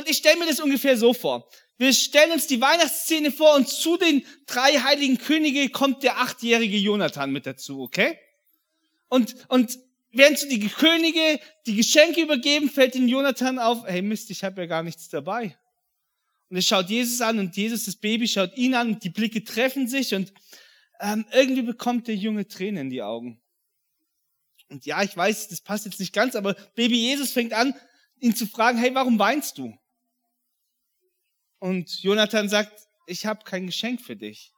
Und ich stelle mir das ungefähr so vor. Wir stellen uns die Weihnachtsszene vor und zu den drei heiligen Könige kommt der achtjährige Jonathan mit dazu, okay? Und, und während so die Könige die Geschenke übergeben, fällt den Jonathan auf, hey Mist, ich habe ja gar nichts dabei. Und er schaut Jesus an und Jesus, das Baby, schaut ihn an und die Blicke treffen sich und ähm, irgendwie bekommt der Junge Tränen in die Augen. Und ja, ich weiß, das passt jetzt nicht ganz, aber Baby Jesus fängt an, ihn zu fragen, hey, warum weinst du? Und Jonathan sagt, ich habe kein Geschenk für dich.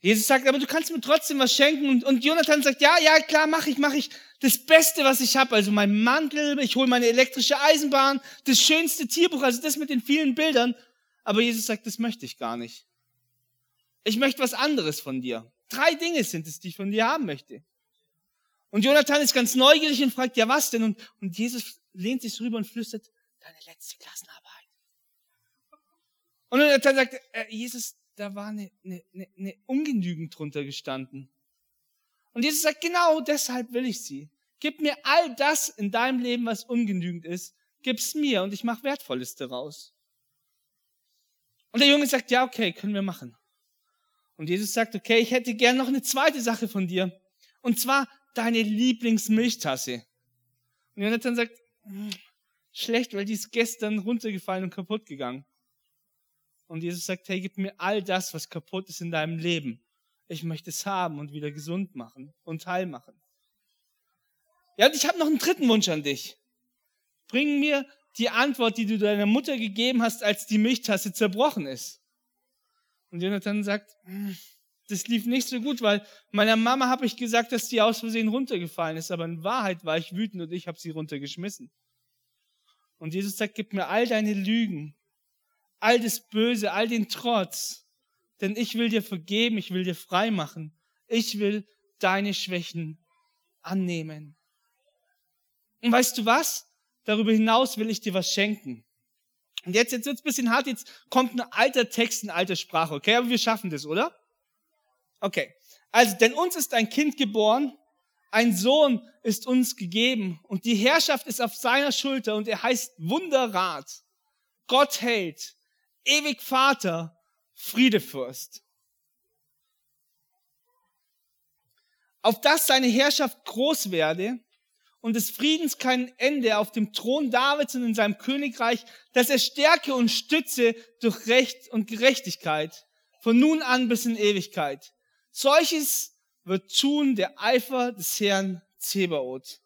Jesus sagt, aber du kannst mir trotzdem was schenken. Und, und Jonathan sagt, ja, ja, klar, mache ich, mache ich das Beste, was ich habe. Also mein Mantel, ich hole meine elektrische Eisenbahn, das schönste Tierbuch, also das mit den vielen Bildern. Aber Jesus sagt, das möchte ich gar nicht. Ich möchte was anderes von dir. Drei Dinge sind es, die ich von dir haben möchte. Und Jonathan ist ganz neugierig und fragt, ja was denn? Und, und Jesus lehnt sich rüber und flüstert, deine letzte Klassenarbeit. Und Jonathan sagt, äh, Jesus, da war eine, eine, eine Ungenügend drunter gestanden. Und Jesus sagt, genau deshalb will ich sie. Gib mir all das in deinem Leben, was ungenügend ist, gib's mir und ich mache Wertvolles daraus. Und der Junge sagt, ja, okay, können wir machen. Und Jesus sagt, okay, ich hätte gern noch eine zweite Sache von dir. Und zwar deine Lieblingsmilchtasse. Und Jonathan sagt, hm, schlecht, weil die ist gestern runtergefallen und kaputt gegangen. Und Jesus sagt, hey, gib mir all das, was kaputt ist in deinem Leben. Ich möchte es haben und wieder gesund machen und heil machen. Ja, und ich habe noch einen dritten Wunsch an dich. Bring mir die Antwort, die du deiner Mutter gegeben hast, als die Milchtasse zerbrochen ist. Und Jonathan sagt, hm, das lief nicht so gut, weil meiner Mama habe ich gesagt, dass die aus Versehen runtergefallen ist, aber in Wahrheit war ich wütend und ich habe sie runtergeschmissen. Und Jesus sagt, gib mir all deine Lügen, all das Böse, all den Trotz. Denn ich will dir vergeben, ich will dir frei machen. Ich will deine Schwächen annehmen. Und weißt du was? Darüber hinaus will ich dir was schenken. Und jetzt, jetzt wird's ein bisschen hart, jetzt kommt ein alter Text in alter Sprache, okay? Aber wir schaffen das, oder? Okay. Also, denn uns ist ein Kind geboren, ein Sohn ist uns gegeben und die Herrschaft ist auf seiner Schulter und er heißt Wunderrat, Gott hält, ewig Vater, Friedefürst. Auf dass seine Herrschaft groß werde und des Friedens kein Ende auf dem Thron Davids und in seinem Königreich, dass er stärke und stütze durch Recht und Gerechtigkeit von nun an bis in Ewigkeit. Solches wird tun der Eifer des Herrn Zebaoth.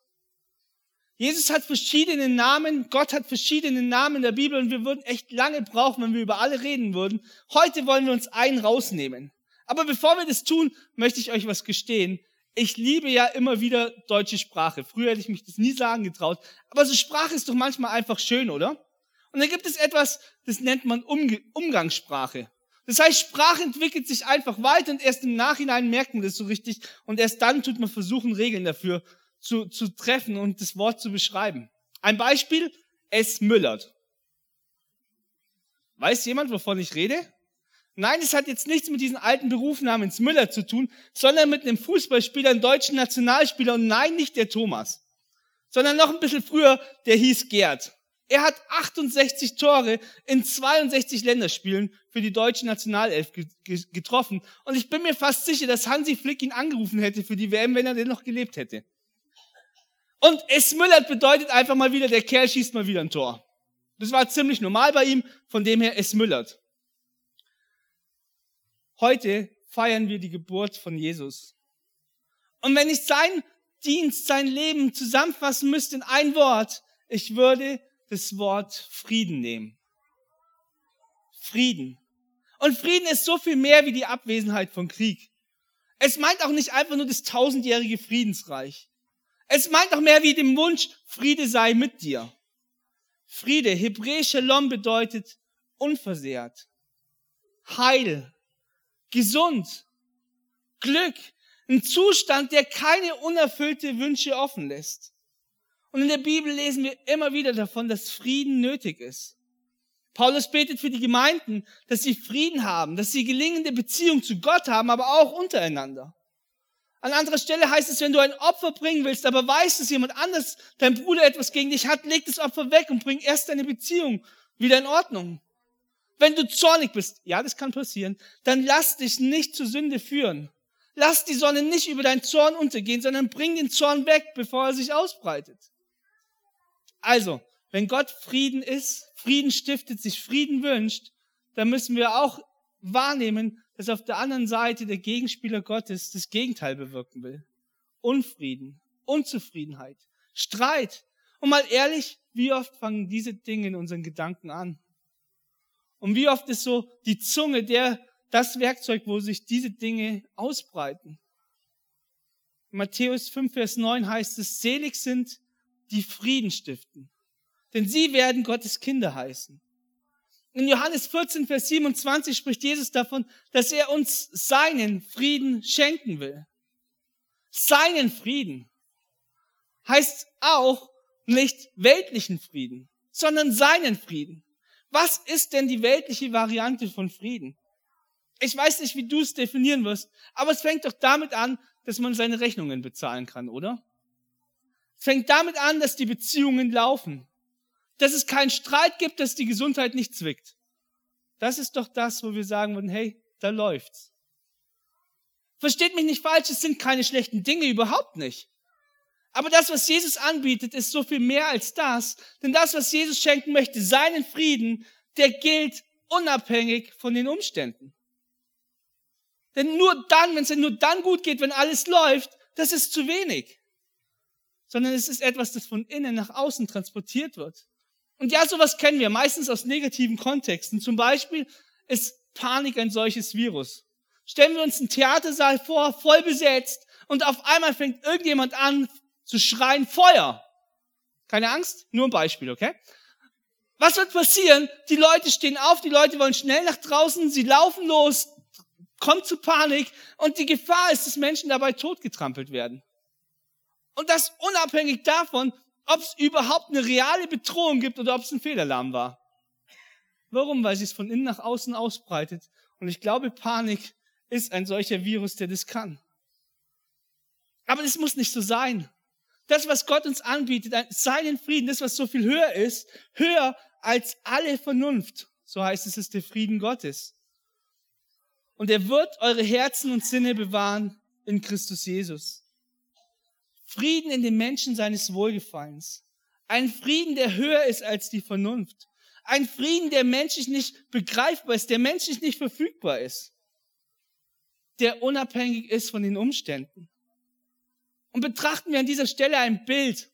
Jesus hat verschiedene Namen, Gott hat verschiedene Namen in der Bibel und wir würden echt lange brauchen, wenn wir über alle reden würden. Heute wollen wir uns einen rausnehmen. Aber bevor wir das tun, möchte ich euch was gestehen. Ich liebe ja immer wieder deutsche Sprache. Früher hätte ich mich das nie sagen getraut. Aber so Sprache ist doch manchmal einfach schön, oder? Und da gibt es etwas, das nennt man Umge Umgangssprache. Das heißt, Sprache entwickelt sich einfach weiter und erst im Nachhinein merkt man das so richtig und erst dann tut man versuchen, Regeln dafür zu, zu treffen und das Wort zu beschreiben. Ein Beispiel, es müllert. Weiß jemand, wovon ich rede? Nein, es hat jetzt nichts mit diesem alten Beruf namens Müller zu tun, sondern mit einem Fußballspieler, einem deutschen Nationalspieler und nein, nicht der Thomas, sondern noch ein bisschen früher, der hieß Gerd. Er hat 68 Tore in 62 Länderspielen für die deutsche Nationalelf getroffen und ich bin mir fast sicher, dass Hansi Flick ihn angerufen hätte für die WM, wenn er denn noch gelebt hätte. Und es müllert bedeutet einfach mal wieder, der Kerl schießt mal wieder ein Tor. Das war ziemlich normal bei ihm, von dem her es müllert. Heute feiern wir die Geburt von Jesus. Und wenn ich sein Dienst, sein Leben zusammenfassen müsste in ein Wort, ich würde das Wort Frieden nehmen. Frieden. Und Frieden ist so viel mehr wie die Abwesenheit von Krieg. Es meint auch nicht einfach nur das tausendjährige Friedensreich. Es meint auch mehr wie dem Wunsch, Friede sei mit dir. Friede, hebräisch Shalom bedeutet unversehrt, heil, gesund, Glück, ein Zustand, der keine unerfüllte Wünsche offen lässt. Und in der Bibel lesen wir immer wieder davon, dass Frieden nötig ist. Paulus betet für die Gemeinden, dass sie Frieden haben, dass sie gelingende Beziehung zu Gott haben, aber auch untereinander. An anderer Stelle heißt es, wenn du ein Opfer bringen willst, aber weißt, dass jemand anders, dein Bruder etwas gegen dich hat, leg das Opfer weg und bring erst deine Beziehung wieder in Ordnung. Wenn du zornig bist, ja, das kann passieren, dann lass dich nicht zur Sünde führen. Lass die Sonne nicht über deinen Zorn untergehen, sondern bring den Zorn weg, bevor er sich ausbreitet. Also, wenn Gott Frieden ist, Frieden stiftet, sich Frieden wünscht, dann müssen wir auch wahrnehmen, dass auf der anderen Seite der Gegenspieler Gottes das Gegenteil bewirken will. Unfrieden, Unzufriedenheit, Streit. Und mal ehrlich, wie oft fangen diese Dinge in unseren Gedanken an? Und wie oft ist so die Zunge der, das Werkzeug, wo sich diese Dinge ausbreiten? In Matthäus 5, Vers 9 heißt es, selig sind, die Frieden stiften, denn sie werden Gottes Kinder heißen. In Johannes 14, Vers 27 spricht Jesus davon, dass er uns seinen Frieden schenken will. Seinen Frieden heißt auch nicht weltlichen Frieden, sondern seinen Frieden. Was ist denn die weltliche Variante von Frieden? Ich weiß nicht, wie du es definieren wirst, aber es fängt doch damit an, dass man seine Rechnungen bezahlen kann, oder? Fängt damit an, dass die Beziehungen laufen, dass es keinen Streit gibt, dass die Gesundheit nicht zwickt. Das ist doch das, wo wir sagen würden, hey, da läuft's. Versteht mich nicht falsch, es sind keine schlechten Dinge, überhaupt nicht. Aber das, was Jesus anbietet, ist so viel mehr als das. Denn das, was Jesus schenken möchte, seinen Frieden, der gilt unabhängig von den Umständen. Denn nur dann, wenn es nur dann gut geht, wenn alles läuft, das ist zu wenig. Sondern es ist etwas, das von innen nach außen transportiert wird. Und ja, sowas kennen wir, meistens aus negativen Kontexten. Zum Beispiel ist Panik ein solches Virus. Stellen wir uns einen Theatersaal vor, voll besetzt, und auf einmal fängt irgendjemand an zu schreien, Feuer. Keine Angst, nur ein Beispiel, okay? Was wird passieren? Die Leute stehen auf, die Leute wollen schnell nach draußen, sie laufen los, kommt zu Panik und die Gefahr ist, dass Menschen dabei totgetrampelt werden. Und das unabhängig davon, ob es überhaupt eine reale Bedrohung gibt oder ob es ein Fehlalarm war. Warum? Weil sie es von innen nach außen ausbreitet. Und ich glaube, Panik ist ein solcher Virus, der das kann. Aber das muss nicht so sein. Das, was Gott uns anbietet, seinen Frieden, das, was so viel höher ist, höher als alle Vernunft. So heißt es, ist der Frieden Gottes. Und er wird eure Herzen und Sinne bewahren in Christus Jesus. Frieden in den Menschen seines Wohlgefallens. Ein Frieden, der höher ist als die Vernunft. Ein Frieden, der menschlich nicht begreifbar ist, der menschlich nicht verfügbar ist. Der unabhängig ist von den Umständen. Und betrachten wir an dieser Stelle ein Bild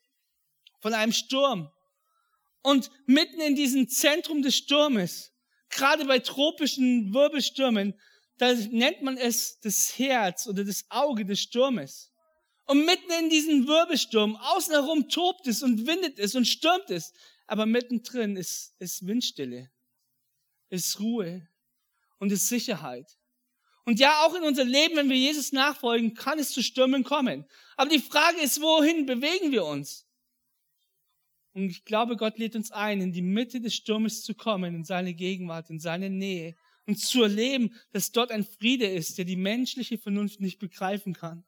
von einem Sturm. Und mitten in diesem Zentrum des Sturmes, gerade bei tropischen Wirbelstürmen, da nennt man es das Herz oder das Auge des Sturmes. Und mitten in diesem Wirbelsturm, außen herum tobt es und windet es und stürmt es. Aber mittendrin ist, ist Windstille, ist Ruhe und ist Sicherheit. Und ja, auch in unser Leben, wenn wir Jesus nachfolgen, kann es zu Stürmen kommen. Aber die Frage ist, wohin bewegen wir uns? Und ich glaube, Gott lädt uns ein, in die Mitte des Sturmes zu kommen, in seine Gegenwart, in seine Nähe und zu erleben, dass dort ein Friede ist, der die menschliche Vernunft nicht begreifen kann.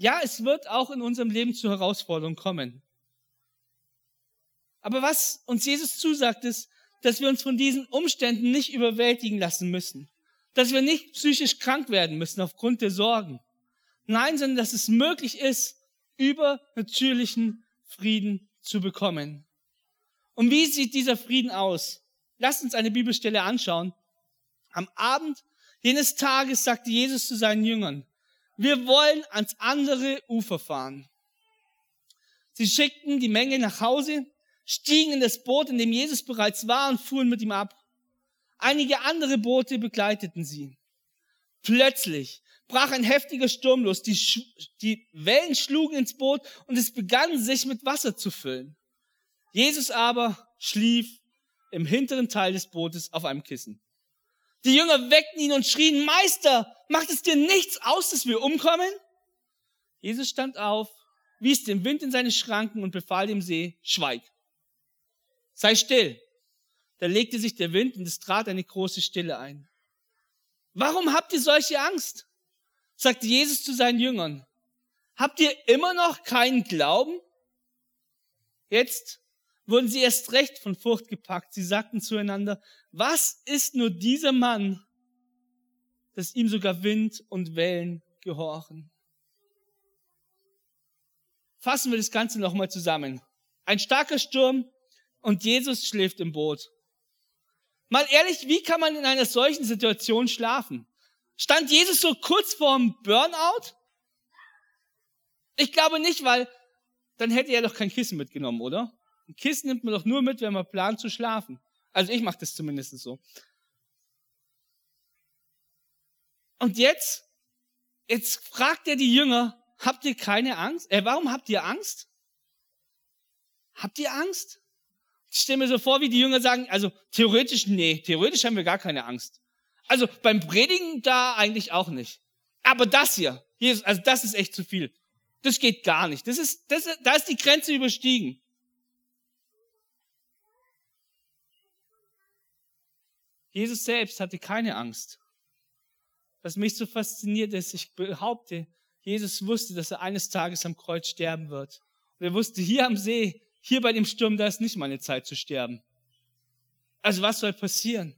Ja, es wird auch in unserem Leben zu Herausforderungen kommen. Aber was uns Jesus zusagt, ist, dass wir uns von diesen Umständen nicht überwältigen lassen müssen. Dass wir nicht psychisch krank werden müssen aufgrund der Sorgen. Nein, sondern dass es möglich ist, übernatürlichen Frieden zu bekommen. Und wie sieht dieser Frieden aus? Lasst uns eine Bibelstelle anschauen. Am Abend jenes Tages sagte Jesus zu seinen Jüngern, wir wollen ans andere Ufer fahren. Sie schickten die Menge nach Hause, stiegen in das Boot, in dem Jesus bereits war, und fuhren mit ihm ab. Einige andere Boote begleiteten sie. Plötzlich brach ein heftiger Sturm los. Die, die Wellen schlugen ins Boot und es begann sich mit Wasser zu füllen. Jesus aber schlief im hinteren Teil des Bootes auf einem Kissen. Die Jünger weckten ihn und schrien, Meister, macht es dir nichts aus, dass wir umkommen? Jesus stand auf, wies den Wind in seine Schranken und befahl dem See, schweig. Sei still. Da legte sich der Wind und es trat eine große Stille ein. Warum habt ihr solche Angst? sagte Jesus zu seinen Jüngern, habt ihr immer noch keinen Glauben? Jetzt wurden sie erst recht von Furcht gepackt. Sie sagten zueinander, was ist nur dieser Mann, dass ihm sogar Wind und Wellen gehorchen? Fassen wir das Ganze nochmal zusammen. Ein starker Sturm und Jesus schläft im Boot. Mal ehrlich, wie kann man in einer solchen Situation schlafen? Stand Jesus so kurz vorm Burnout? Ich glaube nicht, weil dann hätte er doch kein Kissen mitgenommen, oder? Ein Kissen nimmt man doch nur mit, wenn man plant zu schlafen. Also ich mache das zumindest so. Und jetzt, jetzt fragt er die Jünger, habt ihr keine Angst? Äh, warum habt ihr Angst? Habt ihr Angst? Ich stelle mir so vor, wie die Jünger sagen, also theoretisch, nee, theoretisch haben wir gar keine Angst. Also beim Predigen da eigentlich auch nicht. Aber das hier, Jesus, also das ist echt zu viel. Das geht gar nicht. Das ist, das, da ist die Grenze überstiegen. Jesus selbst hatte keine Angst. Was mich so fasziniert ist, ich behaupte, Jesus wusste, dass er eines Tages am Kreuz sterben wird. Und er wusste, hier am See, hier bei dem Sturm, da ist nicht meine Zeit zu sterben. Also was soll passieren?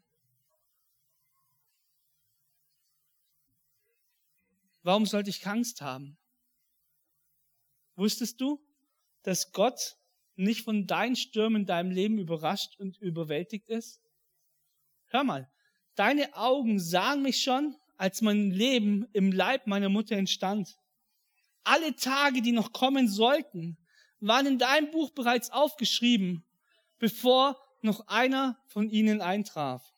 Warum sollte ich Angst haben? Wusstest du, dass Gott nicht von deinen Stürmen in deinem Leben überrascht und überwältigt ist? Hör mal, deine Augen sahen mich schon, als mein Leben im Leib meiner Mutter entstand. Alle Tage, die noch kommen sollten, waren in deinem Buch bereits aufgeschrieben, bevor noch einer von ihnen eintraf.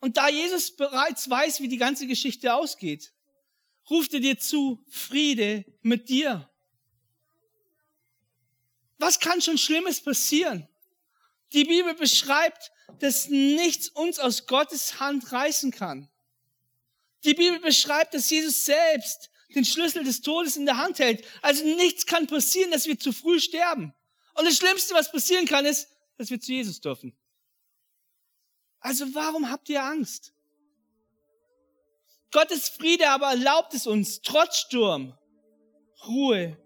Und da Jesus bereits weiß, wie die ganze Geschichte ausgeht, ruft er dir zu, Friede mit dir. Was kann schon Schlimmes passieren? Die Bibel beschreibt, dass nichts uns aus Gottes Hand reißen kann. Die Bibel beschreibt, dass Jesus selbst den Schlüssel des Todes in der Hand hält. Also nichts kann passieren, dass wir zu früh sterben. Und das Schlimmste, was passieren kann, ist, dass wir zu Jesus dürfen. Also warum habt ihr Angst? Gottes Friede aber erlaubt es uns, trotz Sturm, Ruhe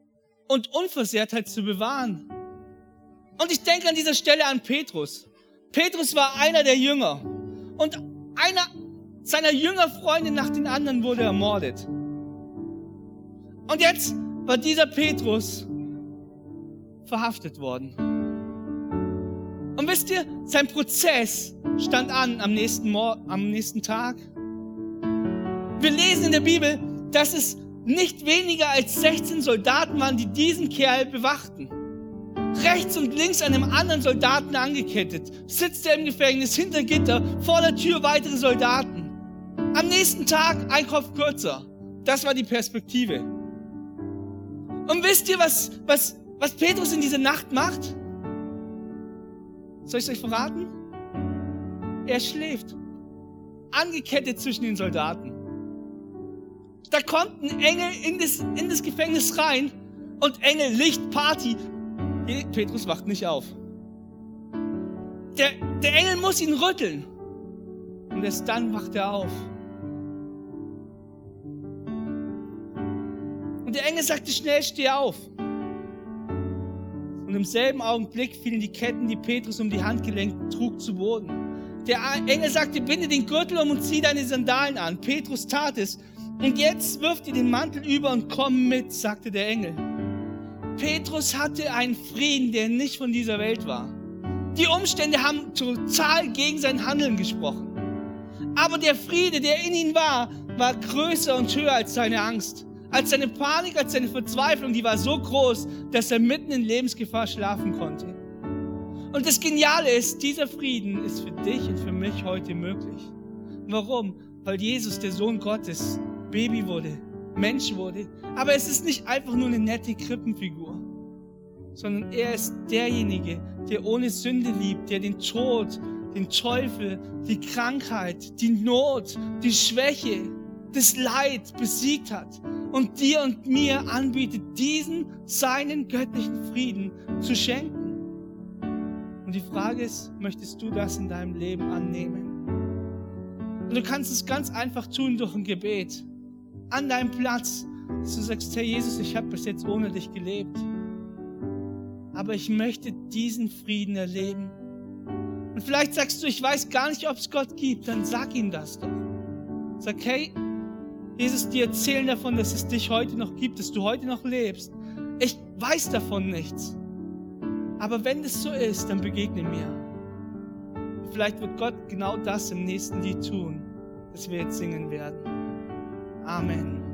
und Unversehrtheit zu bewahren. Und ich denke an dieser Stelle an Petrus. Petrus war einer der Jünger und einer seiner Jüngerfreunde nach den anderen wurde ermordet. Und jetzt war dieser Petrus verhaftet worden. Und wisst ihr, sein Prozess stand an am nächsten, Mor am nächsten Tag. Wir lesen in der Bibel, dass es nicht weniger als 16 Soldaten waren, die diesen Kerl bewachten. Rechts und links an einem anderen Soldaten angekettet, sitzt er im Gefängnis hinter Gitter, vor der Tür weitere Soldaten. Am nächsten Tag ein Kopf kürzer. Das war die Perspektive. Und wisst ihr, was, was, was Petrus in dieser Nacht macht? Soll ich es euch verraten? Er schläft. Angekettet zwischen den Soldaten. Da kommt ein Engel in das, in das Gefängnis rein und Engel, Licht, Party. Petrus wacht nicht auf. Der, der Engel muss ihn rütteln. Und erst dann wacht er auf. Und der Engel sagte schnell, steh auf. Und im selben Augenblick fielen die Ketten, die Petrus um die Handgelenke trug, zu Boden. Der Engel sagte, binde den Gürtel um und zieh deine Sandalen an. Petrus tat es. Und jetzt wirf dir den Mantel über und komm mit, sagte der Engel. Petrus hatte einen Frieden, der nicht von dieser Welt war. Die Umstände haben total gegen sein Handeln gesprochen. Aber der Friede, der in ihm war, war größer und höher als seine Angst. Als seine Panik, als seine Verzweiflung, die war so groß, dass er mitten in Lebensgefahr schlafen konnte. Und das Geniale ist, dieser Frieden ist für dich und für mich heute möglich. Warum? Weil Jesus, der Sohn Gottes, Baby wurde, Mensch wurde. Aber es ist nicht einfach nur eine nette Krippenfigur, sondern er ist derjenige, der ohne Sünde liebt, der den Tod, den Teufel, die Krankheit, die Not, die Schwäche, das Leid besiegt hat und dir und mir anbietet, diesen seinen göttlichen Frieden zu schenken. Und die Frage ist, möchtest du das in deinem Leben annehmen? Und du kannst es ganz einfach tun durch ein Gebet. An deinem Platz, dass du sagst, Herr Jesus, ich habe bis jetzt ohne dich gelebt. Aber ich möchte diesen Frieden erleben. Und vielleicht sagst du, ich weiß gar nicht, ob es Gott gibt. Dann sag ihm das doch. Sag, hey, Jesus, die erzählen davon, dass es dich heute noch gibt, dass du heute noch lebst. Ich weiß davon nichts. Aber wenn es so ist, dann begegne mir. Vielleicht wird Gott genau das im nächsten Lied tun, das wir jetzt singen werden. Amen.